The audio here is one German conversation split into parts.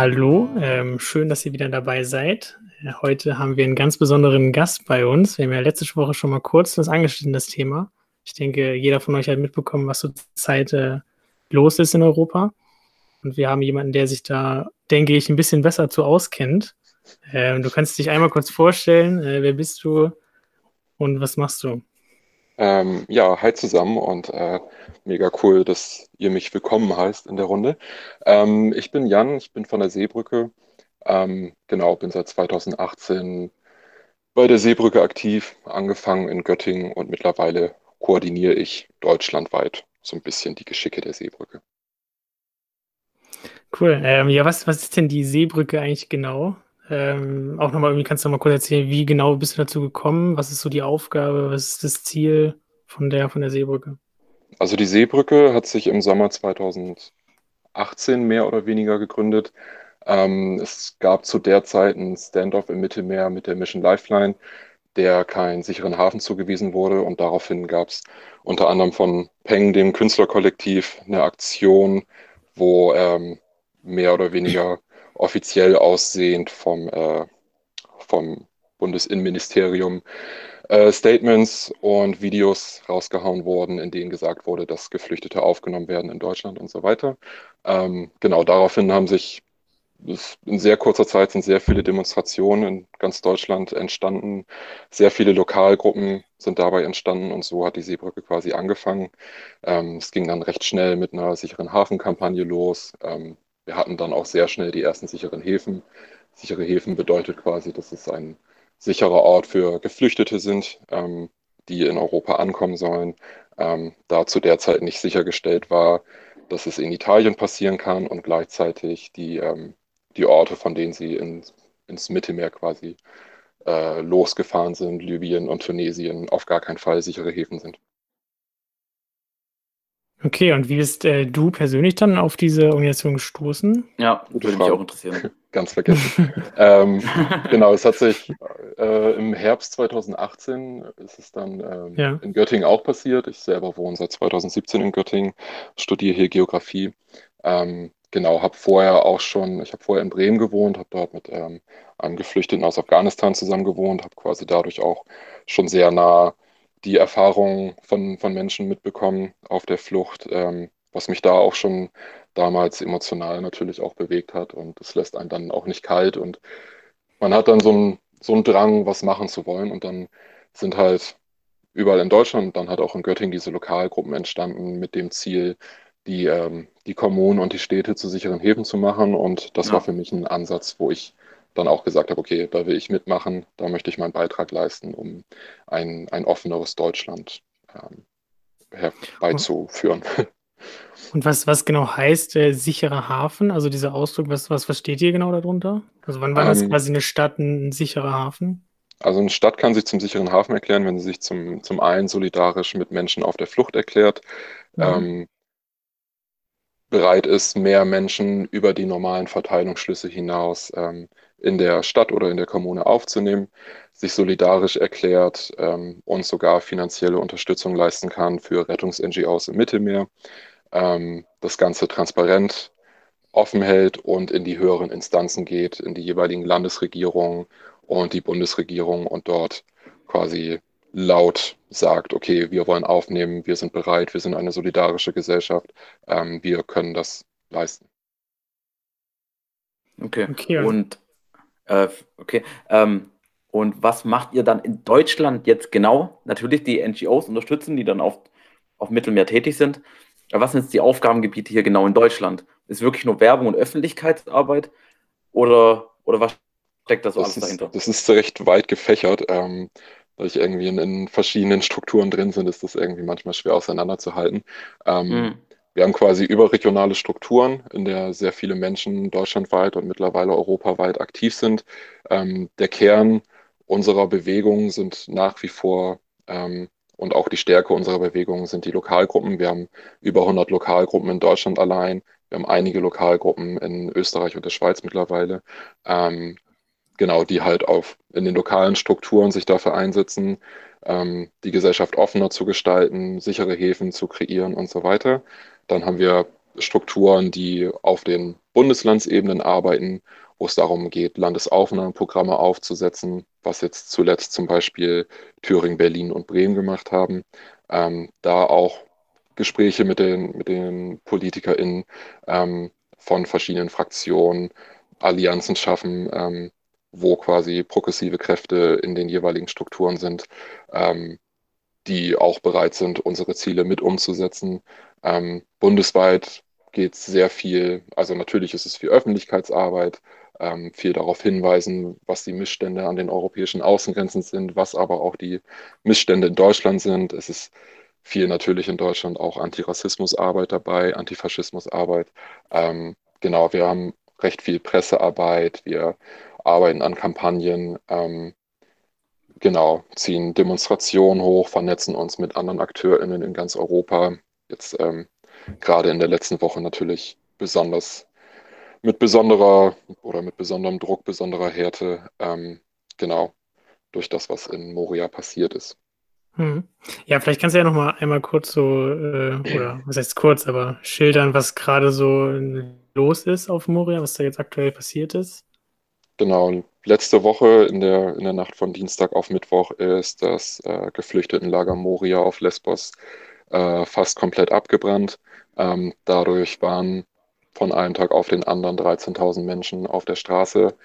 Hallo, ähm, schön, dass ihr wieder dabei seid. Heute haben wir einen ganz besonderen Gast bei uns. Wir haben ja letzte Woche schon mal kurz das angeschnitten, das Thema. Ich denke, jeder von euch hat mitbekommen, was zurzeit äh, los ist in Europa. Und wir haben jemanden, der sich da, denke ich, ein bisschen besser zu auskennt. Ähm, du kannst dich einmal kurz vorstellen, äh, wer bist du und was machst du? Ähm, ja, hi zusammen und äh, mega cool, dass ihr mich willkommen heißt in der Runde. Ähm, ich bin Jan, ich bin von der Seebrücke. Ähm, genau, bin seit 2018 bei der Seebrücke aktiv, angefangen in Göttingen und mittlerweile koordiniere ich deutschlandweit so ein bisschen die Geschicke der Seebrücke. Cool. Ähm, ja, was, was ist denn die Seebrücke eigentlich genau? Ähm, auch nochmal, irgendwie kannst du noch mal kurz erzählen, wie genau bist du dazu gekommen? Was ist so die Aufgabe? Was ist das Ziel von der, von der Seebrücke? Also die Seebrücke hat sich im Sommer 2018 mehr oder weniger gegründet. Ähm, es gab zu der Zeit einen Standoff im Mittelmeer mit der Mission Lifeline, der keinen sicheren Hafen zugewiesen wurde. Und daraufhin gab es unter anderem von Peng, dem Künstlerkollektiv, eine Aktion, wo ähm, mehr oder weniger offiziell aussehend vom, äh, vom Bundesinnenministerium äh, Statements und Videos rausgehauen wurden, in denen gesagt wurde, dass Geflüchtete aufgenommen werden in Deutschland und so weiter. Ähm, genau daraufhin haben sich in sehr kurzer Zeit sind sehr viele Demonstrationen in ganz Deutschland entstanden. Sehr viele Lokalgruppen sind dabei entstanden und so hat die Seebrücke quasi angefangen. Ähm, es ging dann recht schnell mit einer sicheren Hafenkampagne los. Ähm, wir hatten dann auch sehr schnell die ersten sicheren Häfen. Sichere Häfen bedeutet quasi, dass es ein sicherer Ort für Geflüchtete sind, ähm, die in Europa ankommen sollen. Ähm, da zu der Zeit nicht sichergestellt war, dass es in Italien passieren kann und gleichzeitig die, ähm, die Orte, von denen sie in, ins Mittelmeer quasi äh, losgefahren sind, Libyen und Tunesien, auf gar keinen Fall sichere Häfen sind. Okay, und wie bist äh, du persönlich dann auf diese Organisation gestoßen? Ja, würde mich auch interessieren. Ganz vergessen. ähm, genau, es hat sich äh, im Herbst 2018 ist es dann ähm, ja. in Göttingen auch passiert. Ich selber wohne seit 2017 in Göttingen, studiere hier Geografie. Ähm, genau, habe vorher auch schon, ich habe vorher in Bremen gewohnt, habe dort mit ähm, einem Geflüchteten aus Afghanistan zusammen gewohnt, habe quasi dadurch auch schon sehr nah die Erfahrungen von, von Menschen mitbekommen auf der Flucht, ähm, was mich da auch schon damals emotional natürlich auch bewegt hat. Und das lässt einen dann auch nicht kalt. Und man hat dann so einen, so einen Drang, was machen zu wollen. Und dann sind halt überall in Deutschland, dann hat auch in Göttingen diese Lokalgruppen entstanden mit dem Ziel, die, ähm, die Kommunen und die Städte zu sicheren Häfen zu machen. Und das ja. war für mich ein Ansatz, wo ich dann auch gesagt habe, okay, da will ich mitmachen, da möchte ich meinen Beitrag leisten, um ein, ein offeneres Deutschland ähm, herbeizuführen. Und was, was genau heißt äh, sicherer Hafen? Also dieser Ausdruck, was, was versteht ihr genau darunter? Also wann war das ähm, quasi eine Stadt ein, ein, sicherer Hafen? Also eine Stadt kann sich zum sicheren Hafen erklären, wenn sie sich zum, zum einen solidarisch mit Menschen auf der Flucht erklärt, mhm. ähm, bereit ist, mehr Menschen über die normalen Verteilungsschlüsse hinaus ähm, in der Stadt oder in der Kommune aufzunehmen, sich solidarisch erklärt ähm, und sogar finanzielle Unterstützung leisten kann für Rettungs-NGOs im Mittelmeer, ähm, das Ganze transparent offen hält und in die höheren Instanzen geht, in die jeweiligen Landesregierungen und die Bundesregierung und dort quasi laut sagt, okay, wir wollen aufnehmen, wir sind bereit, wir sind eine solidarische Gesellschaft, ähm, wir können das leisten. Okay. okay. Und äh, okay. Ähm, und was macht ihr dann in Deutschland jetzt genau? Natürlich die NGOs unterstützen, die dann auf, auf Mittelmeer tätig sind. Aber was sind jetzt die Aufgabengebiete hier genau in Deutschland? Ist wirklich nur Werbung und Öffentlichkeitsarbeit? Oder, oder was steckt da so das alles ist, dahinter? Das ist recht weit gefächert. Ähm, da ich irgendwie in, in, verschiedenen Strukturen drin sind, ist das irgendwie manchmal schwer auseinanderzuhalten. Ähm, mhm. Wir haben quasi überregionale Strukturen, in der sehr viele Menschen deutschlandweit und mittlerweile europaweit aktiv sind. Ähm, der Kern unserer Bewegung sind nach wie vor ähm, und auch die Stärke unserer Bewegung sind die Lokalgruppen. Wir haben über 100 Lokalgruppen in Deutschland allein. Wir haben einige Lokalgruppen in Österreich und der Schweiz mittlerweile. Ähm, genau, die halt auf, in den lokalen Strukturen sich dafür einsetzen, ähm, die Gesellschaft offener zu gestalten, sichere Häfen zu kreieren und so weiter. Dann haben wir Strukturen, die auf den Bundeslandsebenen arbeiten, wo es darum geht, Landesaufnahmeprogramme aufzusetzen, was jetzt zuletzt zum Beispiel Thüringen, Berlin und Bremen gemacht haben. Ähm, da auch Gespräche mit den, mit den PolitikerInnen ähm, von verschiedenen Fraktionen, Allianzen schaffen, ähm, wo quasi progressive Kräfte in den jeweiligen Strukturen sind, ähm, die auch bereit sind, unsere Ziele mit umzusetzen. Ähm, bundesweit geht es sehr viel, also natürlich ist es viel Öffentlichkeitsarbeit, ähm, viel darauf hinweisen, was die Missstände an den europäischen Außengrenzen sind, was aber auch die Missstände in Deutschland sind. Es ist viel natürlich in Deutschland auch Antirassismusarbeit dabei, Antifaschismusarbeit. Ähm, genau, wir haben recht viel Pressearbeit, wir arbeiten an Kampagnen, ähm, genau, ziehen Demonstrationen hoch, vernetzen uns mit anderen AkteurInnen in ganz Europa. Jetzt ähm, gerade in der letzten Woche natürlich besonders mit besonderer oder mit besonderem Druck, besonderer Härte, ähm, genau, durch das, was in Moria passiert ist. Hm. Ja, vielleicht kannst du ja noch mal einmal kurz so, äh, oder was heißt kurz, aber schildern, was gerade so los ist auf Moria, was da jetzt aktuell passiert ist. Genau, letzte Woche in der, in der Nacht von Dienstag auf Mittwoch ist das äh, Geflüchtetenlager Moria auf Lesbos äh, fast komplett abgebrannt. Ähm, dadurch waren von einem Tag auf den anderen 13.000 Menschen auf der Straße,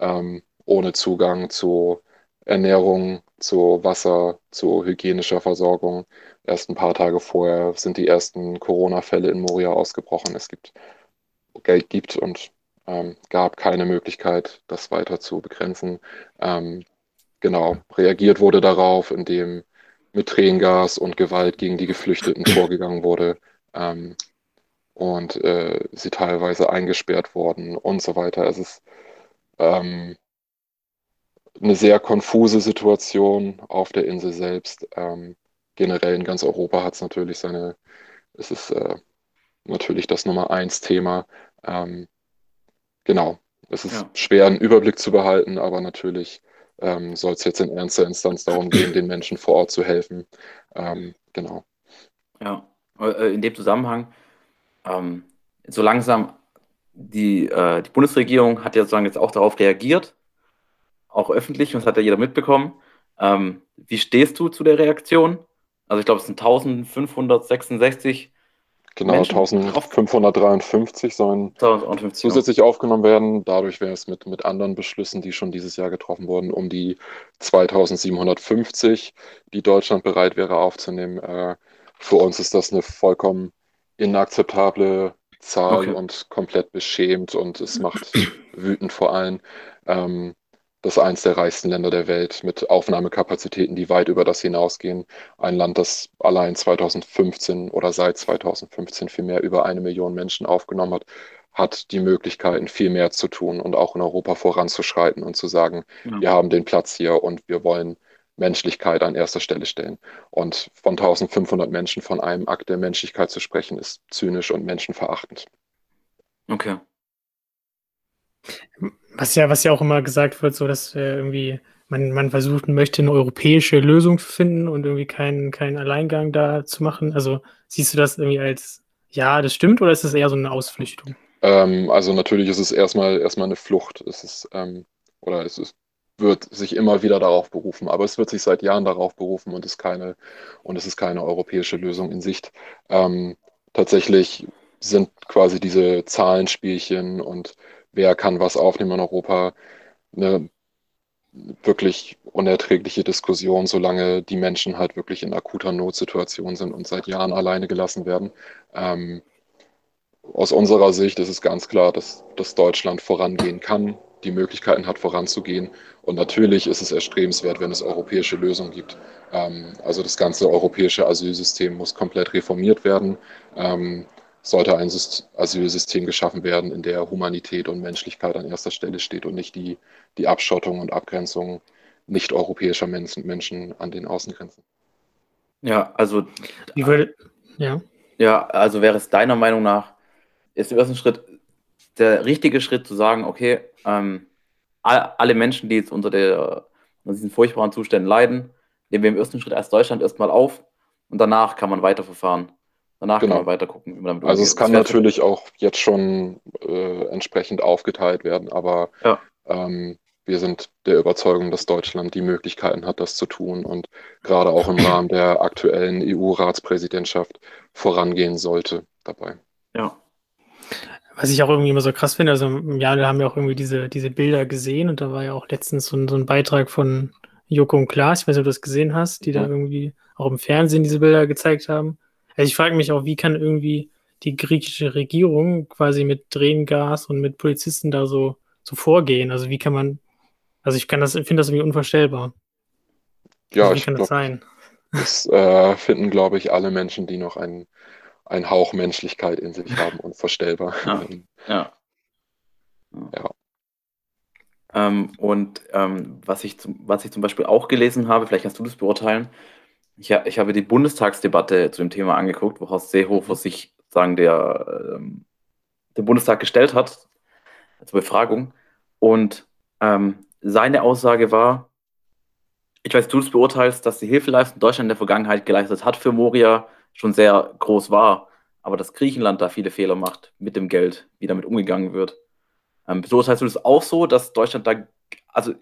ähm, ohne Zugang zu Ernährung, zu Wasser, zu hygienischer Versorgung. Erst ein paar Tage vorher sind die ersten Corona-Fälle in Moria ausgebrochen. Es gibt Geld gibt und ähm, gab keine Möglichkeit, das weiter zu begrenzen. Ähm, genau, reagiert wurde darauf, indem mit Tränengas und Gewalt gegen die Geflüchteten vorgegangen wurde ähm, und äh, sie teilweise eingesperrt wurden und so weiter. Es ist ähm, eine sehr konfuse Situation auf der Insel selbst. Ähm, generell in ganz Europa hat es natürlich seine, es ist äh, natürlich das Nummer eins Thema. Ähm, genau, es ist ja. schwer, einen Überblick zu behalten, aber natürlich ähm, soll es jetzt in ernster Instanz darum gehen, den Menschen vor Ort zu helfen. Ähm, genau. Ja, äh, in dem Zusammenhang, ähm, so langsam die, äh, die Bundesregierung hat ja sozusagen jetzt auch darauf reagiert, auch öffentlich, und das hat ja jeder mitbekommen. Ähm, wie stehst du zu der Reaktion? Also ich glaube, es sind 1566 Genau, Menschen 1553 sollen 1050, zusätzlich ja. aufgenommen werden. Dadurch wäre es mit, mit anderen Beschlüssen, die schon dieses Jahr getroffen wurden, um die 2750, die Deutschland bereit wäre aufzunehmen. Äh, für uns ist das eine vollkommen inakzeptable Zahl okay. und komplett beschämt und es macht wütend vor allem. Ähm, das ist eines der reichsten Länder der Welt mit Aufnahmekapazitäten, die weit über das hinausgehen. Ein Land, das allein 2015 oder seit 2015 viel mehr über eine Million Menschen aufgenommen hat, hat die Möglichkeiten, viel mehr zu tun und auch in Europa voranzuschreiten und zu sagen, ja. wir haben den Platz hier und wir wollen Menschlichkeit an erster Stelle stellen. Und von 1500 Menschen von einem Akt der Menschlichkeit zu sprechen, ist zynisch und menschenverachtend. Okay. Was ja, was ja auch immer gesagt wird, so dass äh, irgendwie man, man versuchen möchte, eine europäische Lösung zu finden und irgendwie keinen, keinen Alleingang da zu machen. Also siehst du das irgendwie als ja, das stimmt oder ist es eher so eine Ausflüchtung? Ähm, also natürlich ist es erstmal erstmal eine Flucht. Es ist, ähm, oder es ist, wird sich immer wieder darauf berufen, aber es wird sich seit Jahren darauf berufen und ist keine, und es ist keine europäische Lösung in Sicht. Ähm, tatsächlich sind quasi diese Zahlenspielchen und wer kann was aufnehmen in Europa, eine wirklich unerträgliche Diskussion, solange die Menschen halt wirklich in akuter Notsituation sind und seit Jahren alleine gelassen werden. Ähm, aus unserer Sicht ist es ganz klar, dass, dass Deutschland vorangehen kann, die Möglichkeiten hat, voranzugehen. Und natürlich ist es erstrebenswert, wenn es europäische Lösungen gibt. Ähm, also das ganze europäische Asylsystem muss komplett reformiert werden. Sollte ein Asylsystem geschaffen werden, in der Humanität und Menschlichkeit an erster Stelle steht und nicht die, die Abschottung und Abgrenzung nicht-europäischer Menschen, Menschen an den Außengrenzen. Ja, also. Würde, ja. Ja, also wäre es deiner Meinung nach, ist im ersten Schritt der richtige Schritt zu sagen, okay, ähm, alle Menschen, die jetzt unter, der, unter diesen furchtbaren Zuständen leiden, nehmen wir im ersten Schritt als Deutschland erstmal auf und danach kann man weiterverfahren. Danach Genau. kann man weiter gucken, wie man damit Also umgeht. es kann natürlich auch jetzt schon äh, entsprechend aufgeteilt werden, aber Ja. ähm, wir sind der Überzeugung, dass Deutschland die Möglichkeiten hat, das zu tun und gerade auch im Rahmen der aktuellen EU-Ratspräsidentschaft vorangehen sollte dabei. Ja. Was ich auch irgendwie immer so krass finde, also im Jahr, da haben wir auch irgendwie diese, diese Bilder gesehen und da war ja auch letztens so ein, so ein Beitrag von Joko und Klaas, ich weiß nicht, ob du das gesehen hast, die da Mhm. irgendwie auch im Fernsehen diese Bilder gezeigt haben. Also ich frage mich auch, wie kann irgendwie die griechische Regierung quasi mit Tränengas und mit Polizisten da so, so vorgehen? Also wie kann man, also ich kann das, finde das irgendwie unvorstellbar. Ja, also wie ich kann das glaube, sein? das äh, finden, glaube ich, alle Menschen, die noch einen, einen Hauch Menschlichkeit in sich haben, unvorstellbar. Ja. Ähm, Ja. Ja. Ähm, und ähm, was ich, zum, was ich zum Beispiel auch gelesen habe, vielleicht kannst du das beurteilen, ich, ich habe die Bundestagsdebatte zu dem Thema angeguckt, wo Horst Seehofer sich sagen, der, ähm, den Bundestag gestellt hat zur Befragung. Und ähm, seine Aussage war, ich weiß, du das beurteilst, dass die Hilfeleistung Deutschland in der Vergangenheit geleistet hat für Moria schon sehr groß war, aber dass Griechenland da viele Fehler macht mit dem Geld, wie damit umgegangen wird. Ähm, beurteilst du das auch so, dass Deutschland da, also,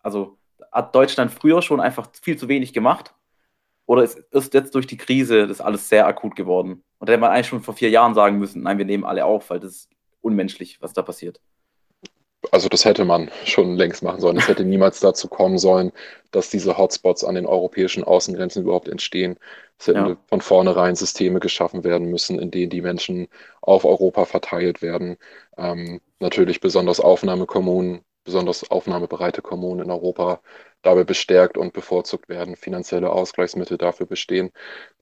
also hat Deutschland früher schon einfach viel zu wenig gemacht? Oder ist, ist jetzt durch die Krise das alles sehr akut geworden? Und da hätte man eigentlich schon vor vier Jahren sagen müssen, nein, wir nehmen alle auf, weil das ist unmenschlich, was da passiert. Also das hätte man schon längst machen sollen. Es hätte niemals dazu kommen sollen, dass diese Hotspots an den europäischen Außengrenzen überhaupt entstehen. Es hätten Ja. von vornherein Systeme geschaffen werden müssen, in denen die Menschen auf Europa verteilt werden. Ähm, natürlich besonders Aufnahmekommunen, besonders aufnahmebereite Kommunen in Europa dabei bestärkt und bevorzugt werden, finanzielle Ausgleichsmittel dafür bestehen.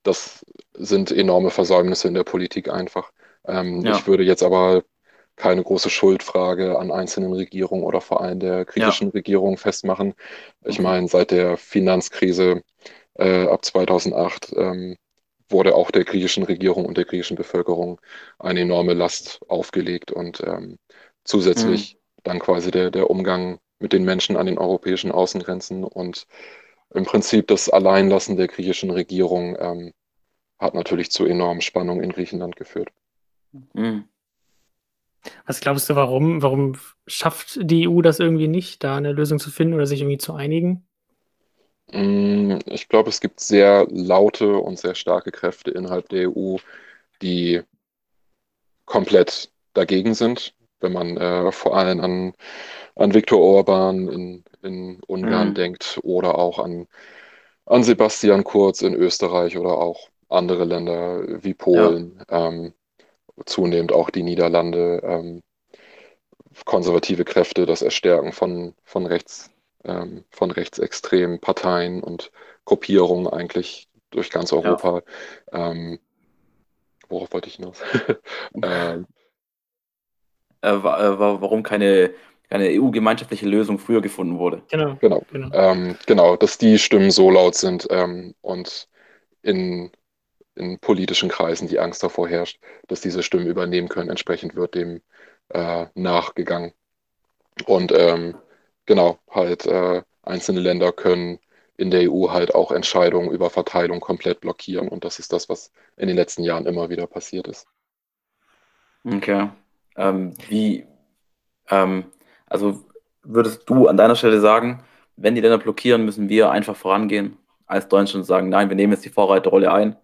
Das sind enorme Versäumnisse in der Politik einfach. Ähm, Ja. Ich würde jetzt aber keine große Schuldfrage an einzelnen Regierungen oder vor allem der griechischen Regierung festmachen. Ich meine, seit der Finanzkrise äh, ab 2008 ähm, wurde auch der griechischen Regierung und der griechischen Bevölkerung eine enorme Last aufgelegt und ähm, zusätzlich dann quasi der, der Umgang mit den Menschen an den europäischen Außengrenzen und im Prinzip das Alleinlassen der griechischen Regierung ähm, hat natürlich zu enormen Spannungen in Griechenland geführt. Mhm. Was glaubst du, warum, warum schafft die EU das irgendwie nicht, da eine Lösung zu finden oder sich irgendwie zu einigen? Mm, Ich glaube, es gibt sehr laute und sehr starke Kräfte innerhalb der EU, die komplett dagegen sind. Wenn man äh, vor allem an, an Viktor Orban in, in Ungarn Mhm. denkt oder auch an, an Sebastian Kurz in Österreich oder auch andere Länder wie Polen, ähm, zunehmend auch die Niederlande, ähm, konservative Kräfte, das Erstärken von, von rechts, ähm, von rechtsextremen Parteien und Gruppierungen eigentlich durch ganz Europa. Ähm, worauf wollte ich hinaus? ähm, Äh, äh, wa- warum keine, keine EU-gemeinschaftliche Lösung früher gefunden wurde. Genau. genau. genau. Ähm, genau, dass die Stimmen so laut sind ähm, und in, in politischen Kreisen die Angst davor herrscht, dass diese Stimmen übernehmen können. Entsprechend wird dem äh, nachgegangen. Und ähm, genau, halt äh, einzelne Länder können in der EU halt auch Entscheidungen über Verteilung komplett blockieren. Und das ist das, was in den letzten Jahren immer wieder passiert ist. Okay. Ähm, wie, ähm, also würdest du an deiner Stelle sagen, wenn die Länder blockieren, müssen wir einfach vorangehen als Deutschland und sagen, nein, wir nehmen jetzt die Vorreiterrolle ein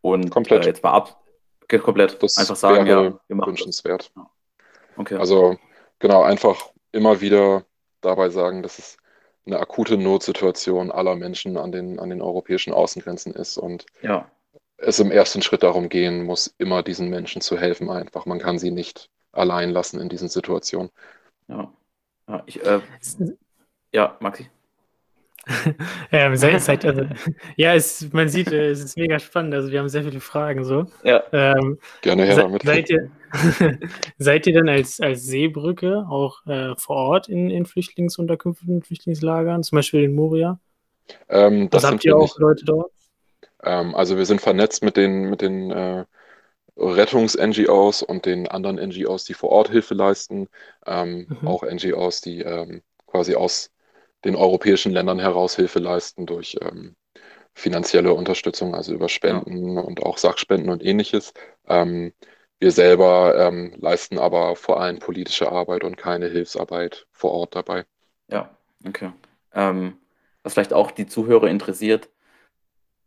und Komplett. Äh, jetzt mal ab, komplett, Das einfach sagen, ja, wir machen das. wünschenswert. Okay. Also genau, einfach immer wieder dabei sagen, dass es eine akute Notsituation aller Menschen an den, an den europäischen Außengrenzen ist und ja, es im ersten Schritt darum gehen muss, immer diesen Menschen zu helfen einfach. Man kann sie nicht allein lassen in diesen Situationen. ja. Ja, ich, äh, ja, Maxi. Seit, seit, also, ja, es, man sieht, äh, es ist mega spannend. Also wir haben sehr viele Fragen so. Ja, Ähm, Gerne her damit. seid, ihr, seid ihr denn als, als Seebrücke auch äh, vor Ort in, in Flüchtlingsunterkünften, Flüchtlingslagern, zum Beispiel in Moria? Ähm, das Also sind habt ihr auch nicht. Leute dort? Ähm, also wir sind vernetzt mit den, mit den äh, Rettungs-NGOs und den anderen NGOs, die vor Ort Hilfe leisten. Ähm, Mhm. Auch NGOs, die ähm, quasi aus den europäischen Ländern heraus Hilfe leisten durch ähm, finanzielle Unterstützung, also über Spenden ja. und auch Sachspenden und ähnliches. Ähm, wir selber ähm, leisten aber vor allem politische Arbeit und keine Hilfsarbeit vor Ort dabei. Ja, okay. Was vielleicht auch die Zuhörer interessiert,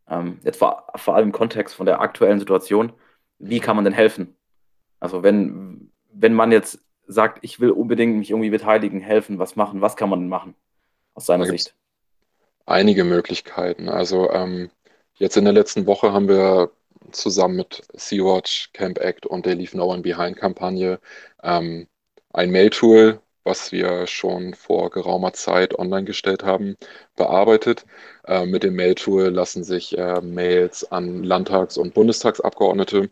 ähm, jetzt vor, vor allem im Kontext von der aktuellen Situation, wie kann man denn helfen? Also wenn, wenn man jetzt sagt, ich will unbedingt mich irgendwie beteiligen, helfen, was machen, was kann man denn machen aus seiner Sicht? Einige Möglichkeiten. Also ähm, jetzt in der letzten Woche haben wir zusammen mit Sea-Watch, Camp Act und der Leave No One Behind Kampagne ähm, ein Mail-Tool, was wir schon vor geraumer Zeit online gestellt haben, bearbeitet. Äh, mit dem Mail-Tool lassen sich äh, Mails an Landtags- und Bundestagsabgeordnete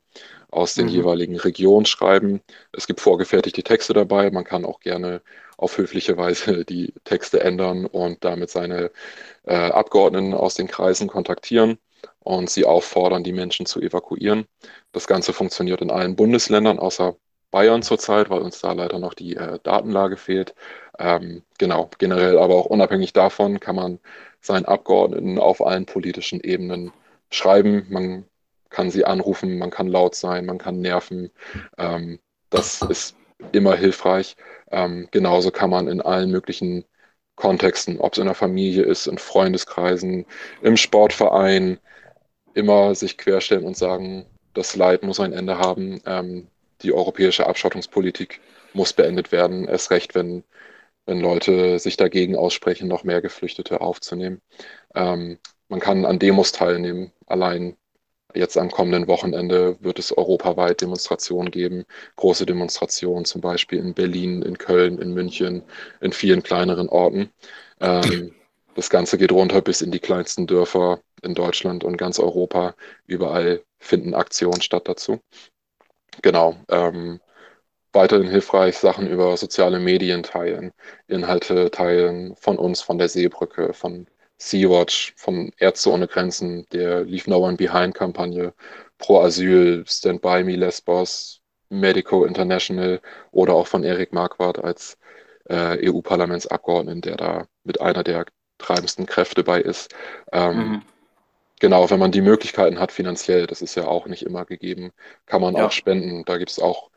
aus den mhm. jeweiligen Regionen schreiben. Es gibt vorgefertigte Texte dabei. Man kann auch gerne auf höfliche Weise die Texte ändern und damit seine äh, Abgeordneten aus den Kreisen kontaktieren und sie auffordern, die Menschen zu evakuieren. Das Ganze funktioniert in allen Bundesländern außer Bayern zurzeit, weil uns da leider noch die äh, Datenlage fehlt. Ähm, genau, generell aber auch unabhängig davon kann man seinen Abgeordneten auf allen politischen Ebenen schreiben. Man kann sie anrufen, man kann laut sein, man kann nerven. Ähm, das ist immer hilfreich. Ähm, genauso kann man in allen möglichen Kontexten, ob es in der Familie ist, in Freundeskreisen, im Sportverein, immer sich querstellen und sagen, das Leid muss ein Ende haben. Ähm, die europäische Abschottungspolitik muss beendet werden. Erst recht, wenn, wenn Leute sich dagegen aussprechen, noch mehr Geflüchtete aufzunehmen. Ähm, man kann an Demos teilnehmen. Allein Jetzt am kommenden Wochenende wird es europaweit Demonstrationen geben, große Demonstrationen, zum Beispiel in Berlin, in Köln, in München, in vielen kleineren Orten. Ähm, das Ganze geht runter bis in die kleinsten Dörfer in Deutschland und ganz Europa. Überall finden Aktionen statt dazu. Genau. Ähm, weiterhin hilfreich, Sachen über soziale Medien teilen, Inhalte teilen von uns, von der Seebrücke, von Sea-Watch, von Ärzte ohne Grenzen, der Leave No One Behind-Kampagne, Pro Asyl, Stand By Me Lesbos, Medico International oder auch von Erik Marquardt als äh, EU-Parlamentsabgeordneten, der da mit einer der treibendsten Kräfte bei ist. Ähm, mhm. Genau, wenn man die Möglichkeiten hat finanziell, das ist ja auch nicht immer gegeben, kann man ja. auch spenden. Da gibt es auch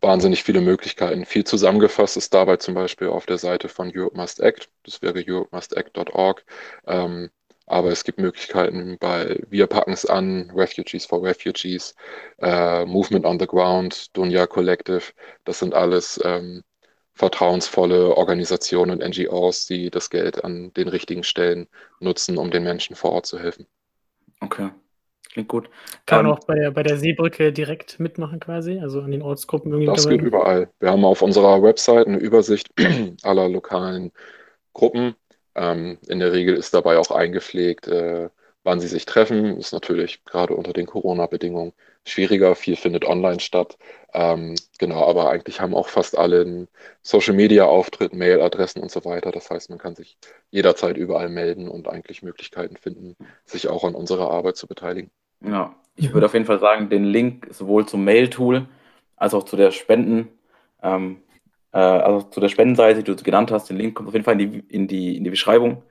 wahnsinnig viele Möglichkeiten. Viel zusammengefasst ist dabei zum Beispiel auf der Seite von Europe Must Act. Das wäre europemustact.org. Ähm, aber es gibt Möglichkeiten bei Wir packen es an, Refugees for Refugees, äh, Movement on the Ground, Dunja Collective. Das sind alles ähm, vertrauensvolle Organisationen und NGOs, die das Geld an den richtigen Stellen nutzen, um den Menschen vor Ort zu helfen. Okay. Klingt gut. Kann man ähm, auch bei der, bei der Seebrücke direkt mitmachen quasi, also an den Ortsgruppen irgendwie. Das geht überall. Wir haben auf unserer Website eine Übersicht aller lokalen Gruppen. Ähm, in der Regel ist dabei auch eingepflegt, äh, wann sie sich treffen. Ist natürlich gerade unter den Corona-Bedingungen schwieriger. Viel findet online statt. Ähm, genau, aber eigentlich haben auch fast alle einen Social-Media-Auftritt, Mailadressen und so weiter. Das heißt, man kann sich jederzeit überall melden und eigentlich Möglichkeiten finden, sich auch an unserer Arbeit zu beteiligen. Ja, ich würde auf jeden Fall sagen, den Link sowohl zum Mail-Tool als auch zu der Spenden, ähm, äh, also zu der Spendenseite, die du genannt hast, den Link kommt auf jeden Fall in die, in die, in die Beschreibung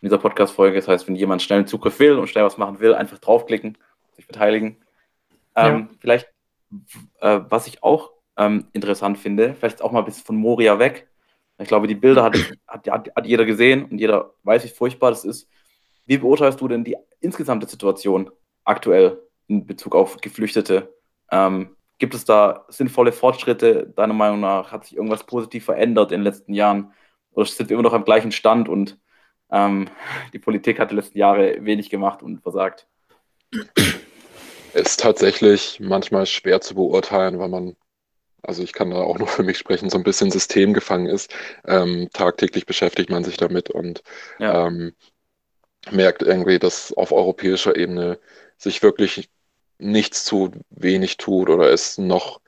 in dieser Podcast-Folge. Das heißt, wenn jemand schnell einen Zugriff will und schnell was machen will, einfach draufklicken, sich beteiligen. Ähm, ja. Vielleicht, äh, was ich auch ähm, interessant finde, vielleicht auch mal ein bisschen von Moria weg. Ich glaube, die Bilder hat, hat, hat, jeder gesehen und jeder weiß, wie furchtbar das ist. Wie beurteilst du denn die insgesamte Situation aktuell in Bezug auf Geflüchtete? Ähm, gibt es da sinnvolle Fortschritte? Deiner Meinung nach hat sich irgendwas positiv verändert in den letzten Jahren? Oder sind wir immer noch am gleichen Stand und ähm, die Politik hat die letzten Jahre wenig gemacht und versagt? Ist tatsächlich manchmal schwer zu beurteilen, weil man, also ich kann da auch nur für mich sprechen, so ein bisschen systemgefangen ist. Ähm, tagtäglich beschäftigt man sich damit und ja. ähm, merkt irgendwie, dass auf europäischer Ebene sich wirklich nichts tut, wenig tut oder es noch,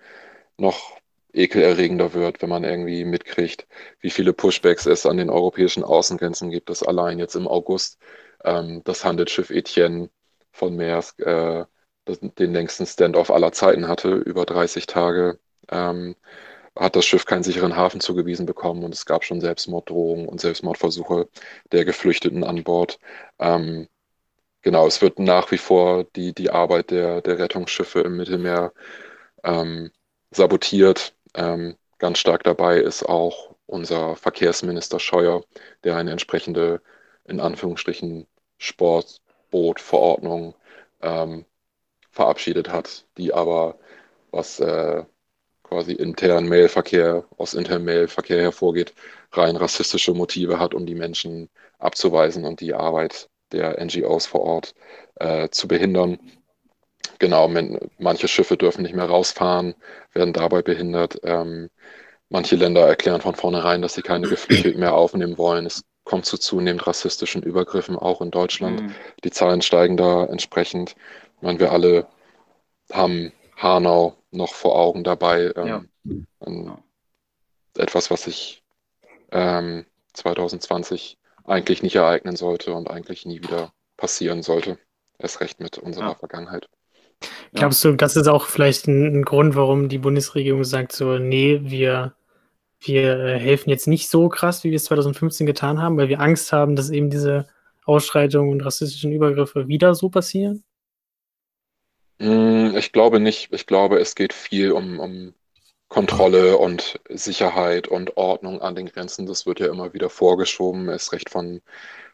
noch ekelerregender wird, wenn man irgendwie mitkriegt, wie viele Pushbacks es an den europäischen Außengrenzen gibt, dass allein jetzt im August ähm, das Handelsschiff Etienne von Maersk äh, den längsten Standoff aller Zeiten hatte, über 30 Tage, ähm, hat das Schiff keinen sicheren Hafen zugewiesen bekommen und es gab schon Selbstmorddrohungen und Selbstmordversuche der Geflüchteten an Bord. Ähm, genau, es wird nach wie vor die, die Arbeit der, der Rettungsschiffe im Mittelmeer ähm, sabotiert. Ähm, ganz stark dabei ist auch unser Verkehrsminister Scheuer, der eine entsprechende, in Anführungsstrichen, Sportbootverordnung ähm, verabschiedet hat, die aber, was äh, quasi internen Mailverkehr, aus internen Mailverkehr hervorgeht, rein rassistische Motive hat, um die Menschen abzuweisen und die Arbeit der NGOs vor Ort äh, zu behindern. Genau, manche Schiffe dürfen nicht mehr rausfahren, werden dabei behindert. Ähm, manche Länder erklären von vornherein, dass sie keine Geflüchteten mehr aufnehmen wollen. Es kommt zu zunehmend rassistischen Übergriffen, auch in Deutschland. Mhm. Die Zahlen steigen da entsprechend. Ich meine, wir alle haben Hanau noch vor Augen dabei. Ähm, ja. Etwas, was sich ähm, 2020 eigentlich nicht ereignen sollte und eigentlich nie wieder passieren sollte. Erst recht mit unserer ja. Vergangenheit. Glaubst du, das ist auch vielleicht ein, ein, Grund, warum die Bundesregierung sagt, so, nee, wir, wir äh, helfen jetzt nicht so krass, wie wir es 2015 getan haben, weil wir Angst haben, dass eben diese Ausschreitungen und rassistischen Übergriffe wieder so passieren? Hm, ich glaube nicht. Ich glaube, es geht viel um, um Kontrolle und Sicherheit und Ordnung an den Grenzen. Das wird ja immer wieder vorgeschoben. Ist recht von,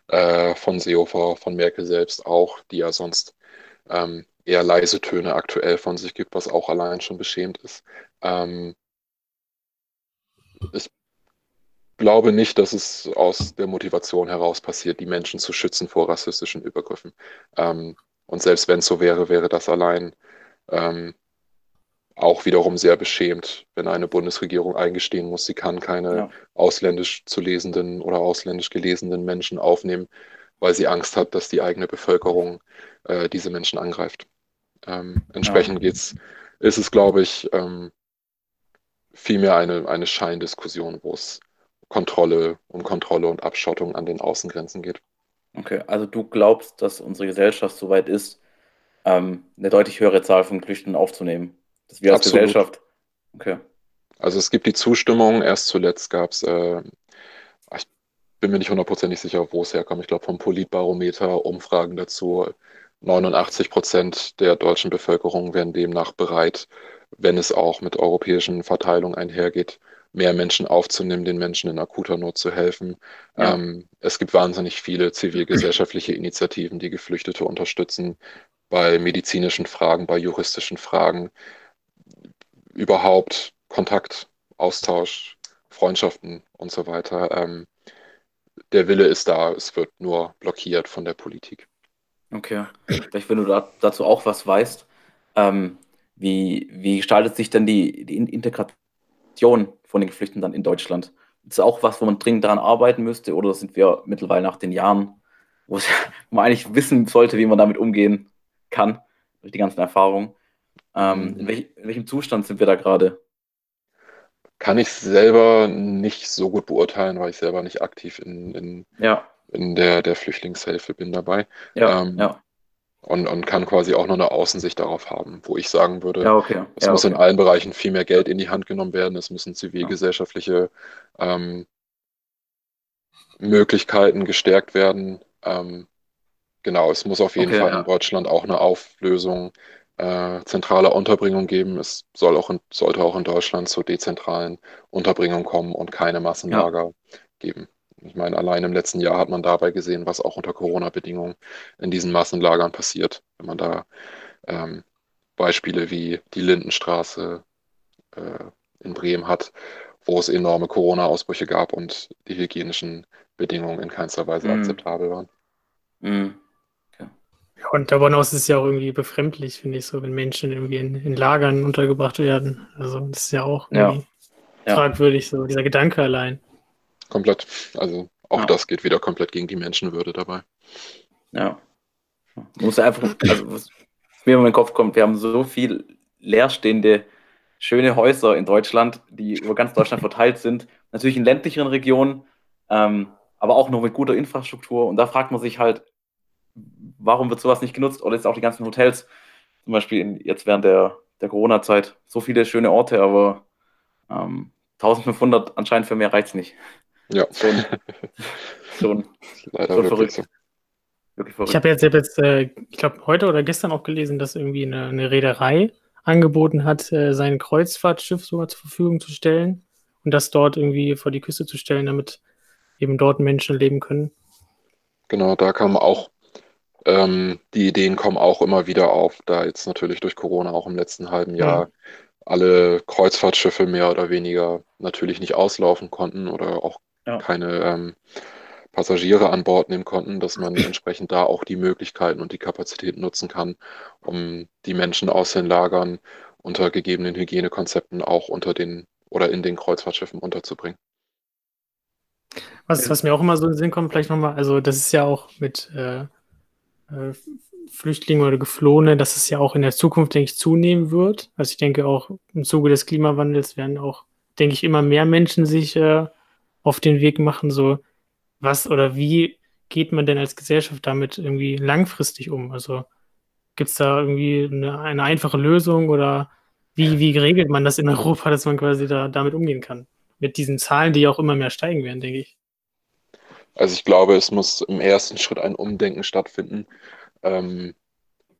äh, von Seehofer, von Merkel selbst auch, die ja sonst ähm, eher leise Töne aktuell von sich gibt, was auch allein schon beschämt ist. Ähm, ich glaube nicht, dass es aus der Motivation heraus passiert, die Menschen zu schützen vor rassistischen Übergriffen. Ähm, und selbst wenn es so wäre, wäre das allein ähm, auch wiederum sehr beschämt, wenn eine Bundesregierung eingestehen muss, sie kann keine ja. ausländisch zu lesenden oder ausländisch gelesenen Menschen aufnehmen, weil sie Angst hat, dass die eigene Bevölkerung äh, diese Menschen angreift. Ähm, entsprechend ja. geht's, ist es, glaube ich, ähm, vielmehr eine, eine Scheindiskussion, wo es Kontrolle, um Kontrolle und Abschottung an den Außengrenzen geht. Okay, also du glaubst, dass unsere Gesellschaft so weit ist, ähm, eine deutlich höhere Zahl von Geflüchteten aufzunehmen. Dass wir als Absolut. Gesellschaft. Okay. Also es gibt die Zustimmung, erst zuletzt gab es, äh, ich bin mir nicht hundertprozentig sicher, wo es herkommt. Ich glaube vom Politbarometer Umfragen dazu. 89 Prozent der deutschen Bevölkerung wären demnach bereit, wenn es auch mit europäischen Verteilungen einhergeht, mehr Menschen aufzunehmen, den Menschen in akuter Not zu helfen. Ja. Ähm, es gibt wahnsinnig viele zivilgesellschaftliche Initiativen, die Geflüchtete unterstützen bei medizinischen Fragen, bei juristischen Fragen, überhaupt Kontakt, Austausch, Freundschaften und so weiter. Ähm, der Wille ist da, es wird nur blockiert von der Politik. Okay, vielleicht wenn du da, dazu auch was weißt, ähm, wie, wie gestaltet sich denn die, die Integration von den Geflüchteten dann in Deutschland. Ist das auch was, wo man dringend daran arbeiten müsste oder sind wir mittlerweile nach den Jahren, wo man eigentlich wissen sollte, wie man damit umgehen kann, durch die ganzen Erfahrungen? Ähm, in, welch, in welchem Zustand sind wir da gerade? Kann ich selber nicht so gut beurteilen, weil ich selber nicht aktiv in, in, ja. In der, der Flüchtlingshilfe bin dabei. Ja, ähm, ja und, und kann quasi auch noch eine Außensicht darauf haben, wo ich sagen würde, ja, okay. es ja, muss okay. in allen Bereichen viel mehr Geld in die Hand genommen werden, es müssen zivilgesellschaftliche ähm, Möglichkeiten gestärkt werden. Ähm, genau, es muss auf jeden okay, Fall in Deutschland auch eine Auflösung äh, zentraler Unterbringung geben. Es soll auch in, sollte auch in Deutschland zur dezentralen Unterbringung kommen und keine Massenlager geben. Ich meine, allein im letzten Jahr hat man dabei gesehen, was auch unter Corona-Bedingungen in diesen Massenlagern passiert. Wenn man da ähm, Beispiele wie die Lindenstraße äh, in Bremen hat, wo es enorme Corona-Ausbrüche gab und die hygienischen Bedingungen in keinster Weise mm. akzeptabel waren. Okay. Ja, und darüber hinaus ist es ja auch irgendwie befremdlich, finde ich, so, wenn Menschen irgendwie in, in, Lagern untergebracht werden. Also das ist ja auch ja. fragwürdig, so dieser Gedanke allein. Komplett. Also auch ja. das geht wieder komplett gegen die Menschenwürde dabei. Ja. Muss einfach, also was mir in den Kopf kommt, wir haben so viel leerstehende, schöne Häuser in Deutschland, die über ganz Deutschland verteilt sind. Natürlich in ländlicheren Regionen, ähm, aber auch noch mit guter Infrastruktur. Und da fragt man sich halt, warum wird sowas nicht genutzt? Oder jetzt auch die ganzen Hotels, zum Beispiel in, jetzt während der, der Corona-Zeit, so viele schöne Orte, aber Ähm, 1500 anscheinend für mehr reicht es nicht. Ja. Schon, schon, Leider schon wirklich verrückt. so. Wirklich verrückt. Ich habe jetzt, ich hab jetzt äh, ich glaube, heute oder gestern auch gelesen, dass irgendwie eine, eine Reederei angeboten hat, äh, sein Kreuzfahrtschiff sogar zur Verfügung zu stellen und das dort irgendwie vor die Küste zu stellen, damit eben dort Menschen leben können. Genau, da kamen auch, ähm, die Ideen kommen auch immer wieder auf, da jetzt natürlich durch Corona auch im letzten halben Jahr alle Kreuzfahrtschiffe mehr oder weniger natürlich nicht auslaufen konnten oder auch Ja. keine ähm, Passagiere an Bord nehmen konnten, dass man entsprechend da auch die Möglichkeiten und die Kapazitäten nutzen kann, um die Menschen aus den Lagern unter gegebenen Hygienekonzepten auch unter den oder in den Kreuzfahrtschiffen unterzubringen. Was, was mir auch immer so in den Sinn kommt, vielleicht nochmal, also das ist ja auch mit äh, äh, Flüchtlingen oder Geflohene, dass es ja auch in der Zukunft, denke ich, zunehmen wird. Also ich denke auch im Zuge des Klimawandels werden auch, denke ich, immer mehr Menschen sich äh, auf den Weg machen, so was oder wie geht man denn als Gesellschaft damit irgendwie langfristig um? Also gibt es da irgendwie eine, eine einfache Lösung oder wie, wie regelt man das in Europa, dass man quasi da damit umgehen kann? Mit diesen Zahlen, die auch immer mehr steigen werden, denke ich. Also ich glaube, es muss im ersten Schritt ein Umdenken stattfinden, ähm,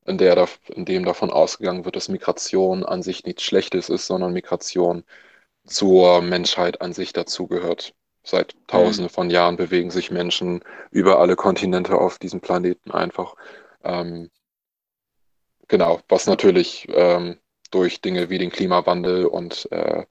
in der, in dem davon ausgegangen wird, dass Migration an sich nichts Schlechtes ist, sondern Migration zur Menschheit an sich dazugehört. Seit Tausenden von Jahren bewegen sich Menschen über alle Kontinente auf diesem Planeten einfach. Ähm, genau, was natürlich ähm, durch Dinge wie den Klimawandel und äh,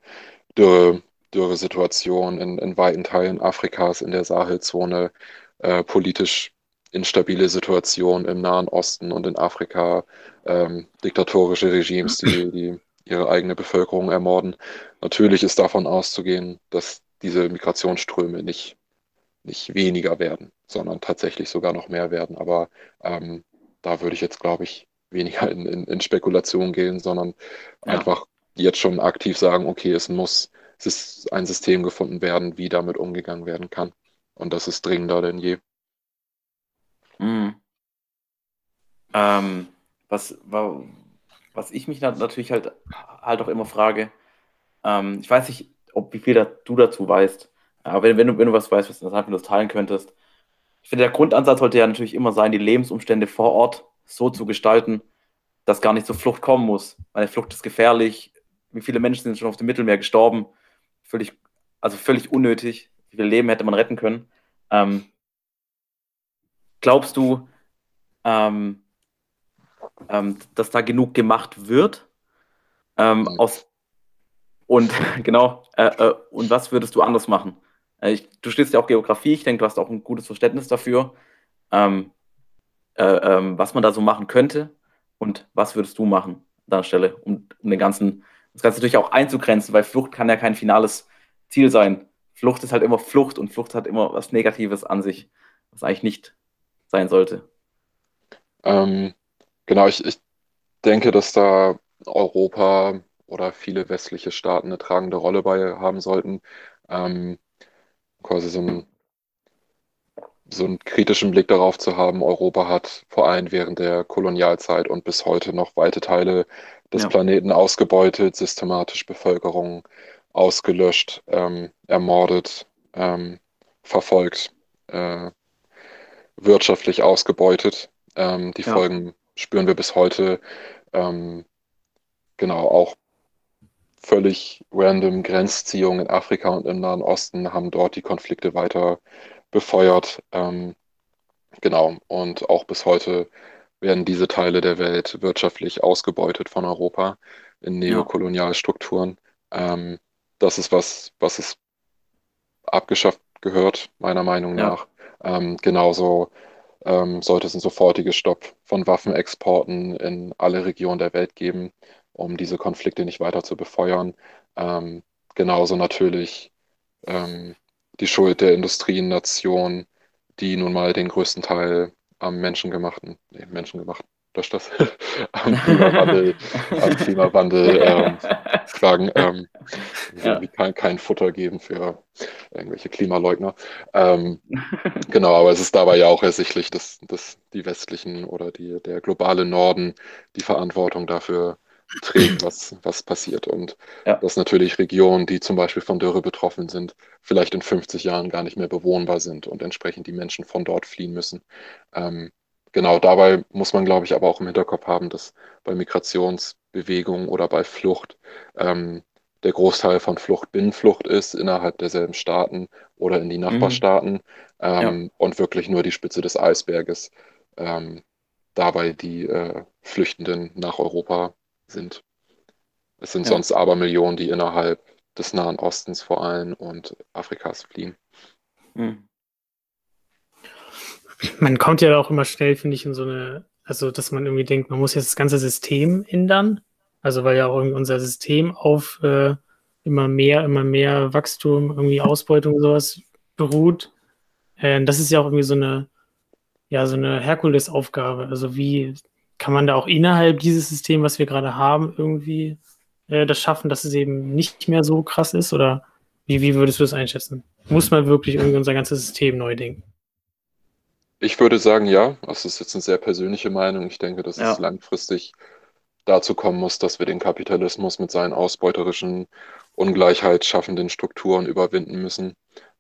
Dürre, Dürresituationen in, in weiten Teilen Afrikas, in der Sahelzone, äh, politisch instabile Situationen im Nahen Osten und in Afrika, ähm, diktatorische Regimes, die, die ihre eigene Bevölkerung ermorden. Natürlich ist davon auszugehen, dass diese Migrationsströme nicht, nicht weniger werden, sondern tatsächlich sogar noch mehr werden. Aber ähm, da würde ich jetzt, glaube ich, weniger in, in, in Spekulation gehen, sondern Ja. einfach jetzt schon aktiv sagen, okay, es muss es ist ein System gefunden werden, wie damit umgegangen werden kann. Und das ist dringender denn je. Mhm. Ähm, was, wa- was ich mich nat- natürlich halt, halt auch immer frage, ähm, ich weiß nicht, ob wie viel da, du dazu weißt, aber wenn, wenn, du, wenn du was weißt, was du das teilen könntest. Ich finde, der Grundansatz sollte ja natürlich immer sein, die Lebensumstände vor Ort so zu gestalten, dass gar nicht zur Flucht kommen muss. Eine Flucht ist gefährlich. Wie viele Menschen sind schon auf dem Mittelmeer gestorben? Völlig, also völlig unnötig. Wie viele Leben hätte man retten können? Ähm, glaubst du, ähm, ähm, dass da genug gemacht wird? Ähm, aus, und genau, äh, äh, und was würdest du anders machen? Äh, ich, du studierst ja auch Geografie, ich denke, du hast auch ein gutes Verständnis dafür, ähm, äh, ähm, was man da so machen könnte und was würdest du machen an deiner Stelle, um, um den ganzen, das Ganze natürlich auch einzugrenzen, weil Flucht kann ja kein finales Ziel sein. Flucht ist halt immer Flucht und Flucht hat immer was Negatives an sich, was eigentlich nicht sein sollte. Ähm, genau, ich, ich denke, dass da Europa oder viele westliche Staaten eine tragende Rolle bei haben sollten. Ähm, quasi so einen, so einen kritischen Blick darauf zu haben. Europa hat vor allem während der Kolonialzeit und bis heute noch weite Teile des Ja. Planeten ausgebeutet, systematisch Bevölkerung ausgelöscht, ähm, ermordet, ähm, verfolgt, äh, wirtschaftlich ausgebeutet. Ähm, die Ja. Folgen spüren wir bis heute. Ähm, genau, auch völlig random Grenzziehungen in Afrika und im Nahen Osten haben dort die Konflikte weiter befeuert. Ähm, genau, und auch bis heute werden diese Teile der Welt wirtschaftlich ausgebeutet von Europa in. Neokolonialstrukturen. Ähm, das ist was, was es abgeschafft gehört, meiner Meinung Ja. nach. Ähm, genauso ähm, sollte es einen sofortigen Stopp von Waffenexporten in alle Regionen der Welt geben, um diese Konflikte nicht weiter zu befeuern. Ähm, genauso natürlich ähm, die Schuld der Industrienation, die nun mal den größten Teil am menschengemachten, nee, menschengemacht, durch das, am Klimawandel, am Klimawandel ähm, tragen. Ähm, Ja. wie kein, kein Futter geben für irgendwelche Klimaleugner. Ähm, genau, aber es ist dabei ja auch ersichtlich, dass, dass die westlichen oder die, der globale Norden die Verantwortung dafür trägt, was, was passiert. Und Ja. dass natürlich Regionen, die zum Beispiel von Dürre betroffen sind, vielleicht in 50 Jahren gar nicht mehr bewohnbar sind und entsprechend die Menschen von dort fliehen müssen. Ähm, genau, dabei muss man, glaube ich, aber auch im Hinterkopf haben, dass bei Migrationsbewegungen oder bei Flucht ähm, der Großteil von Flucht Binnenflucht ist, innerhalb derselben Staaten oder in die Nachbarstaaten ähm, und wirklich nur die Spitze des Eisberges ähm, dabei die äh, Flüchtenden nach Europa sind. Es sind Ja. sonst aber Millionen, die innerhalb des Nahen Ostens vor allem und Afrikas fliehen. Hm. Man kommt ja auch immer schnell, finde ich, in so eine, also dass man irgendwie denkt, man muss jetzt das ganze System ändern. Also weil ja auch irgendwie unser System auf äh, immer mehr, immer mehr Wachstum, irgendwie Ausbeutung und sowas beruht. Äh, das ist ja auch irgendwie so eine, ja, so eine Herkulesaufgabe. Also wie kann man da auch innerhalb dieses Systems, was wir gerade haben, irgendwie äh, das schaffen, dass es eben nicht mehr so krass ist? Oder wie, wie würdest du das einschätzen? Muss man wirklich irgendwie unser ganzes System neu denken? Ich würde sagen, ja. Das ist jetzt eine sehr persönliche Meinung. Ich denke, dass Ja. es langfristig dazu kommen muss, dass wir den Kapitalismus mit seinen ausbeuterischen, ungleichheitsschaffenden Strukturen überwinden müssen.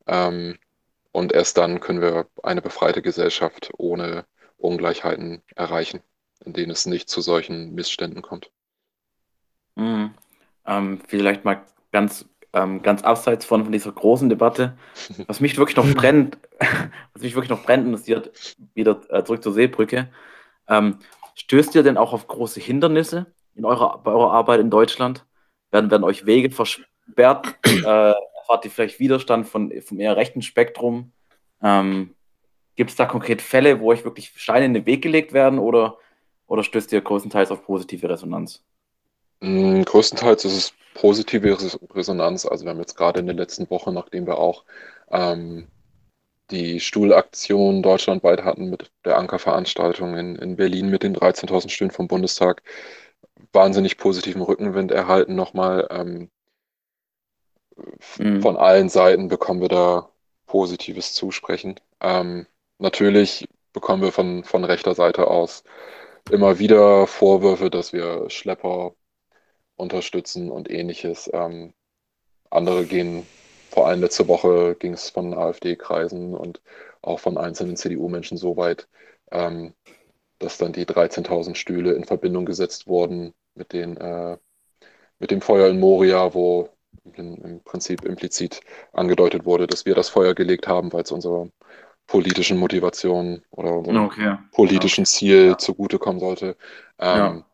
Ähm, und erst dann können wir eine befreite Gesellschaft ohne Ungleichheiten erreichen, in denen es nicht zu solchen Missständen kommt. Mhm. Ähm, vielleicht mal ganz, ähm, ganz abseits von, von dieser großen Debatte, was mich wirklich noch brennt, was mich wirklich noch brennt interessiert, wieder äh, zurück zur Seebrücke. Ähm, stößt ihr denn auch auf große Hindernisse in eurer, bei eurer Arbeit in Deutschland? Werden, werden euch Wege versperrt? Äh, erfahrt ihr vielleicht Widerstand von, vom eher rechten Spektrum? Ähm, Gibt es da konkret Fälle, wo euch wirklich Steine in den Weg gelegt werden oder, oder stößt ihr größtenteils auf positive Resonanz? Mm, Größtenteils ist es positive Res- Resonanz. Also wir haben jetzt gerade in der letzten Woche, nachdem wir auch ähm, die Stuhlaktion deutschlandweit hatten mit der Ankerveranstaltung in, in Berlin mit den 13.000 Stühlen vom Bundestag, wahnsinnig positiven Rückenwind erhalten nochmal. Ähm, Mhm. von allen Seiten bekommen wir da positives Zusprechen. Ähm, natürlich bekommen wir von, von rechter Seite aus immer wieder Vorwürfe, dass wir Schlepper unterstützen und ähnliches. Ähm, andere gehen, vor allem letzte Woche ging es von AfD-Kreisen und auch von einzelnen CDU-Menschen so weit, ähm, dass dann die 13.000 Stühle in Verbindung gesetzt wurden mit den, äh, mit dem Feuer in Moria, wo im, Prinzip implizit angedeutet wurde, dass wir das Feuer gelegt haben, weil es unserer politischen Motivation oder unserem Okay. politischen Ziel zugutekommen sollte. Ähm, Ja.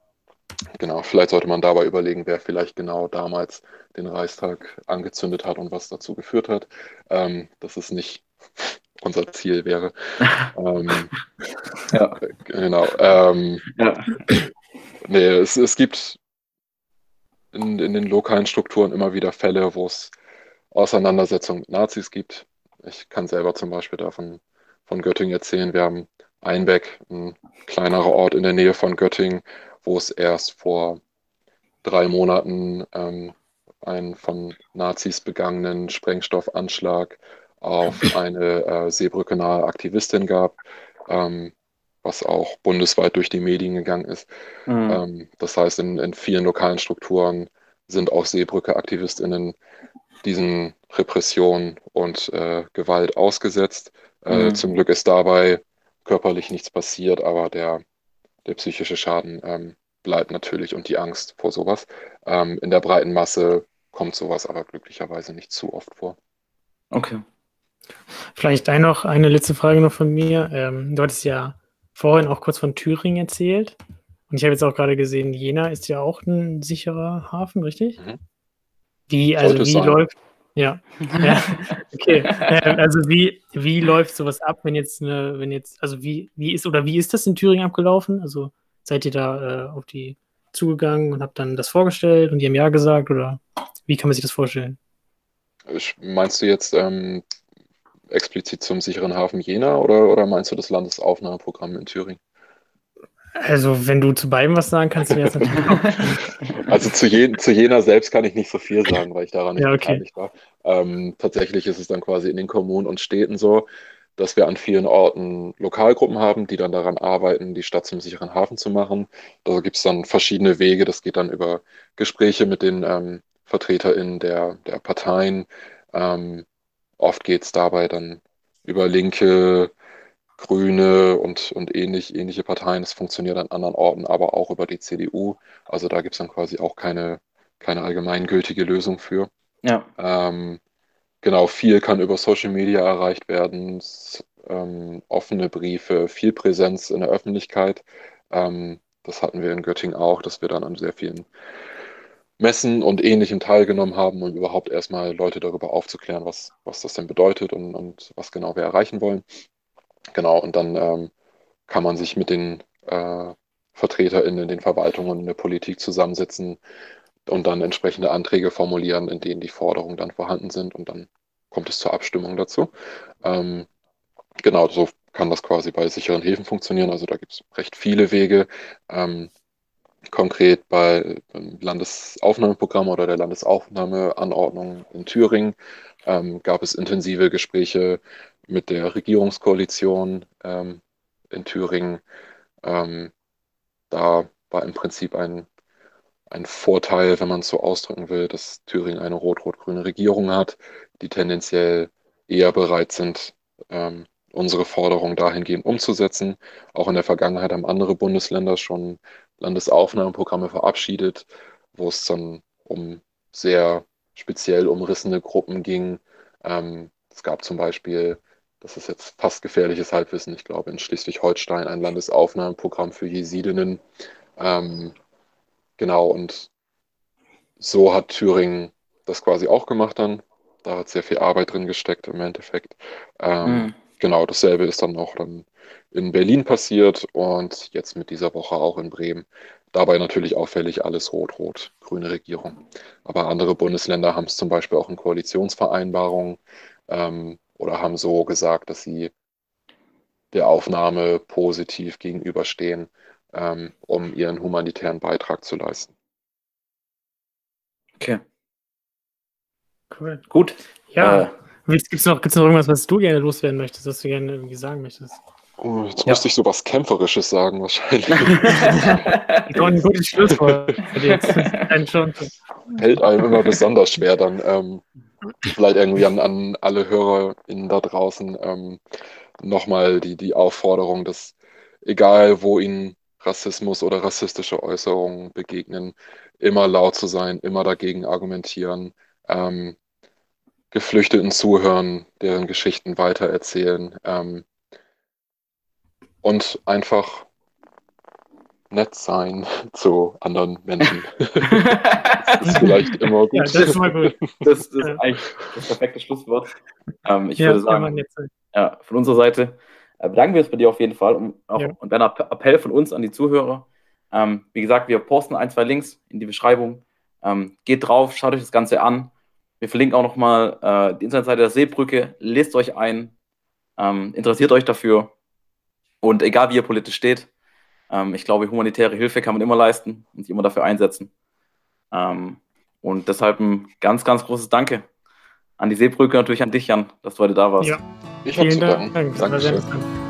Genau, vielleicht sollte man dabei überlegen, wer vielleicht genau damals den Reichstag angezündet hat und was dazu geführt hat, ähm, dass es nicht unser Ziel wäre. Ähm, Ja. genau. Ähm, Ja. nee, es, es gibt in, in den lokalen Strukturen immer wieder Fälle, wo es Auseinandersetzungen mit Nazis gibt. Ich kann selber zum Beispiel davon von Göttingen erzählen. Wir haben Einbeck, ein kleinerer Ort in der Nähe von Göttingen, wo es erst vor drei Monaten ähm, einen von Nazis begangenen Sprengstoffanschlag auf eine äh, Seebrücke nahe Aktivistin gab, ähm, was auch bundesweit durch die Medien gegangen ist. Mhm. Ähm, das heißt, in, in vielen lokalen Strukturen sind auch Seebrücke-AktivistInnen diesen Repressionen und äh, Gewalt ausgesetzt. Äh, Mhm. Zum Glück ist dabei körperlich nichts passiert, aber der, der psychische Schaden ähm, bleibt natürlich und die Angst vor sowas. Ähm, in der breiten Masse kommt sowas aber glücklicherweise nicht zu oft vor. Okay. Vielleicht ein noch eine letzte Frage noch von mir. Ähm, du hattest ja vorhin auch kurz von Thüringen erzählt. Und ich habe jetzt auch gerade gesehen, Jena ist ja auch ein sicherer Hafen, richtig? Mhm. Wie, also Sollte wie sein. läuft, ja, ja, okay. Ähm, also wie, wie läuft sowas ab, wenn jetzt eine, wenn jetzt, also wie, wie ist, oder wie ist das in Thüringen abgelaufen? Also seid ihr da äh, auf die zugegangen und habt dann das vorgestellt und die haben ja gesagt oder wie kann man sich das vorstellen? Ich- Meinst du jetzt ähm, explizit zum sicheren Hafen Jena oder, oder meinst du das Landesaufnahmeprogramm in Thüringen? Also wenn du zu beidem was sagen kannst, wäre es natürlich auch Also zu, Je zu Jena selbst kann ich nicht so viel sagen, weil ich daran nicht Ja, okay. beteiligt war. Ähm, tatsächlich ist es dann quasi in den Kommunen und Städten so, dass wir an vielen Orten Lokalgruppen haben, die dann daran arbeiten, die Stadt zum sicheren Hafen zu machen. Da gibt es dann verschiedene Wege. Das geht dann über Gespräche mit den ähm, VertreterInnen der, der Parteien. Ähm, oft geht es dabei dann über linke, grüne und, und ähnlich, ähnliche Parteien. Das funktioniert an anderen Orten, aber auch über die CDU. Also da gibt es dann quasi auch keine, keine allgemeingültige Lösung für. Ja. Ähm, genau, viel kann über Social Media erreicht werden, ähm, offene Briefe, viel Präsenz in der Öffentlichkeit. Ähm, das hatten wir in Göttingen auch, dass wir dann an sehr vielen Messen und Ähnlichem teilgenommen haben, um überhaupt erstmal Leute darüber aufzuklären, was, was das denn bedeutet und, und was genau wir erreichen wollen. Genau, und dann ähm, kann man sich mit den äh, VertreterInnen in den Verwaltungen in der Politik zusammensetzen und dann entsprechende Anträge formulieren, in denen die Forderungen dann vorhanden sind und dann kommt es zur Abstimmung dazu. Ähm, genau, so kann das quasi bei sicheren Häfen funktionieren. Also da gibt es recht viele Wege. Ähm, konkret bei Landesaufnahmeprogramm oder der Landesaufnahmeanordnung in Thüringen ähm, gab es intensive Gespräche mit der Regierungskoalition ähm, in Thüringen. Ähm, da war im Prinzip ein ein Vorteil, wenn man es so ausdrücken will, dass Thüringen eine rot-rot-grüne Regierung hat, die tendenziell eher bereit sind, ähm, unsere Forderungen dahingehend umzusetzen. Auch in der Vergangenheit haben andere Bundesländer schon Landesaufnahmeprogramme verabschiedet, wo es dann um sehr speziell umrissene Gruppen ging. Ähm, es gab zum Beispiel, das ist jetzt fast gefährliches Halbwissen, ich glaube in Schleswig-Holstein ein Landesaufnahmeprogramm für Jesidinnen. Ähm, Genau, und so hat Thüringen das quasi auch gemacht dann. Da hat sehr viel Arbeit drin gesteckt im Endeffekt. Ähm, mhm. Genau, dasselbe ist dann auch dann in Berlin passiert und jetzt mit dieser Woche auch in Bremen. Dabei natürlich auffällig alles rot-rot, grüne Regierung. Aber andere Bundesländer haben es zum Beispiel auch in Koalitionsvereinbarungen ähm, oder haben so gesagt, dass sie der Aufnahme positiv gegenüberstehen ähm, um ihren humanitären Beitrag zu leisten. Okay. Cool. Gut. Ja. Äh, Gibt es noch, noch irgendwas, was du gerne loswerden möchtest, was du gerne irgendwie sagen möchtest? Oh, jetzt ja. müsste ich so was Kämpferisches sagen, wahrscheinlich. Doch ein gutes Schlusswort. Hält einem immer besonders schwer, dann ähm, vielleicht irgendwie an, an alle HörerInnen da draußen ähm, nochmal die, die Aufforderung, dass egal wo ihnen Rassismus oder rassistische Äußerungen begegnen, immer laut zu sein, immer dagegen argumentieren, ähm, Geflüchteten zuhören, deren Geschichten weitererzählen ähm, und einfach nett sein zu anderen Menschen. das ist vielleicht immer gut. Ja, das ist immer gut. Das, das ist eigentlich das perfekte Schlusswort. Ähm, ich ja, würde sagen, ja, von unserer Seite äh, bedanken wir uns bei dir auf jeden Fall und, auch, ja. und ein Appell von uns an die Zuhörer. Ähm, wie gesagt, wir posten ein, zwei Links in die Beschreibung. Ähm, geht drauf, schaut euch das Ganze an. Wir verlinken auch nochmal äh, die Internetseite der Seebrücke. Lest euch ein, ähm, interessiert euch dafür. Und egal wie ihr politisch steht, ähm, ich glaube, humanitäre Hilfe kann man immer leisten und sich immer dafür einsetzen. Ähm, und deshalb ein ganz, ganz großes Danke an die Seebrücke, natürlich an dich, Jan, dass du heute da warst. Ja. Ich habe zu danken. Dank. Dankeschön.